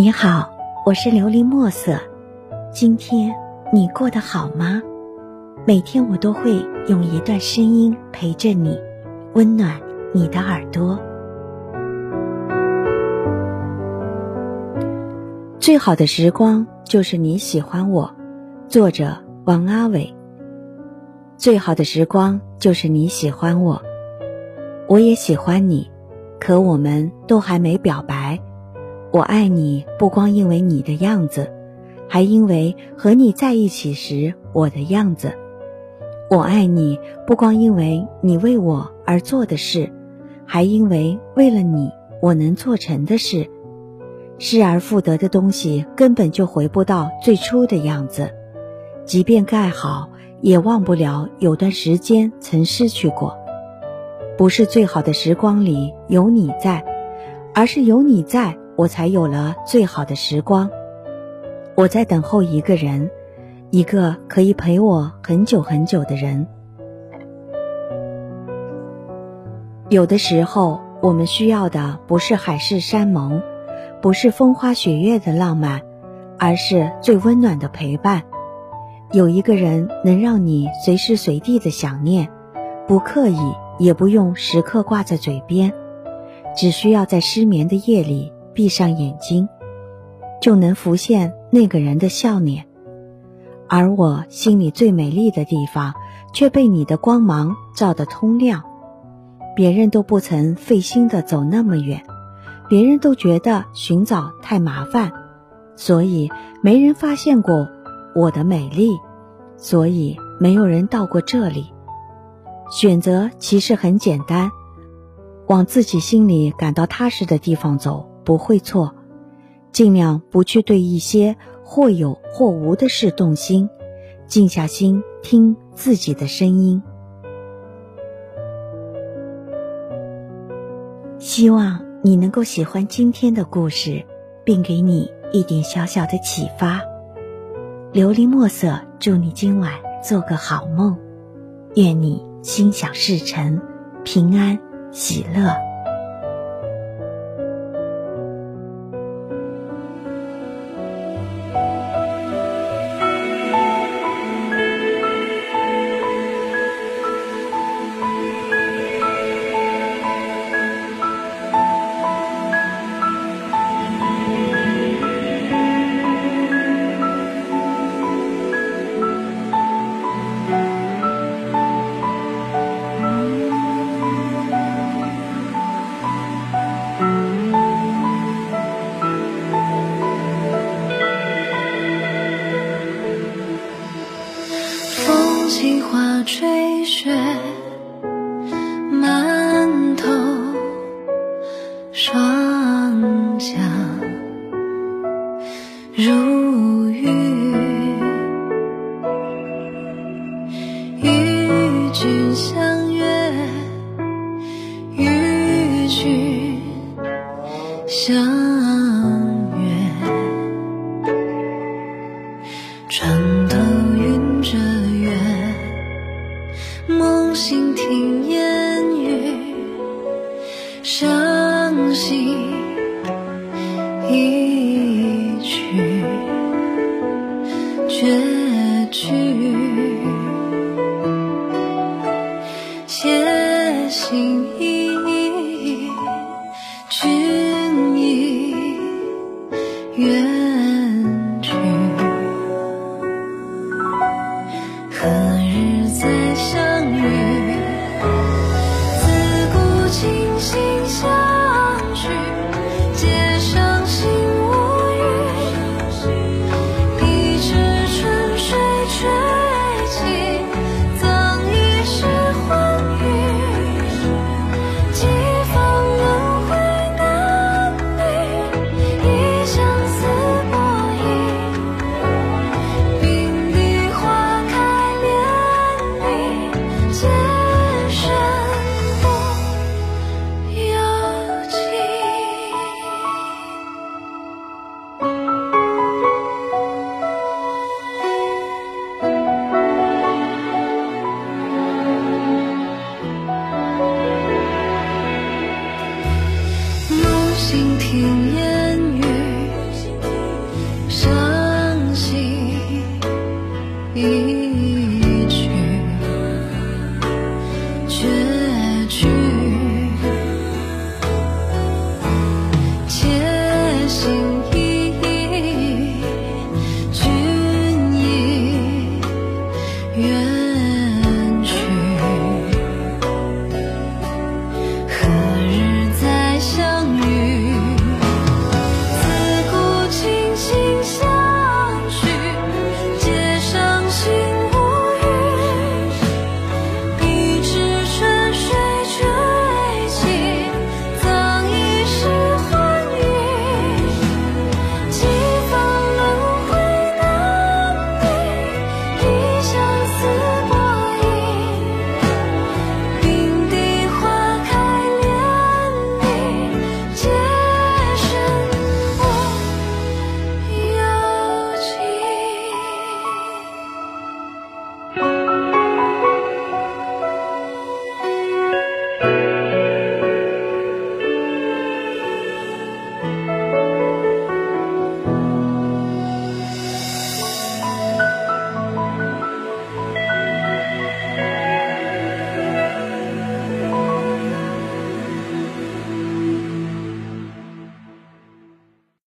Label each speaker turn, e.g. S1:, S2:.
S1: 你好，我是琉璃墨色。今天你过得好吗？每天我都会用一段声音陪着你，温暖你的耳朵。最好的时光就是你喜欢我。作者王阿伟。最好的时光就是你喜欢我，我也喜欢你，可我们都还没表白。我爱你，不光因为你的样子，还因为和你在一起时我的样子。我爱你，不光因为你为我而做的事，还因为为了你我能做成的事。失而复得的东西根本就回不到最初的样子，即便盖好，也忘不了有段时间曾失去过。不是最好的时光里有你在，而是有你在。我才有了最好的时光。我在等候一个人，一个可以陪我很久很久的人。有的时候，我们需要的不是海誓山盟，不是风花雪月的浪漫，而是最温暖的陪伴。有一个人能让你随时随地的想念，不刻意，也不用时刻挂在嘴边，只需要在失眠的夜里。闭上眼睛，就能浮现那个人的笑脸，而我心里最美丽的地方，却被你的光芒照得通亮。别人都不曾费心的走那么远，别人都觉得寻找太麻烦，所以没人发现过我的美丽，所以没有人到过这里。选择其实很简单，往自己心里感到踏实的地方走。不会错，尽量不去对一些或有或无的事动心，静下心听自己的声音。希望你能够喜欢今天的故事，并给你一点小小的启发。琉璃墨色，祝你今晚做个好梦，愿你心想事成，平安喜乐。
S2: 吹雪，满头霜降如雨，与君相约，与君相梦醒听烟雨，伤心一曲，绝句，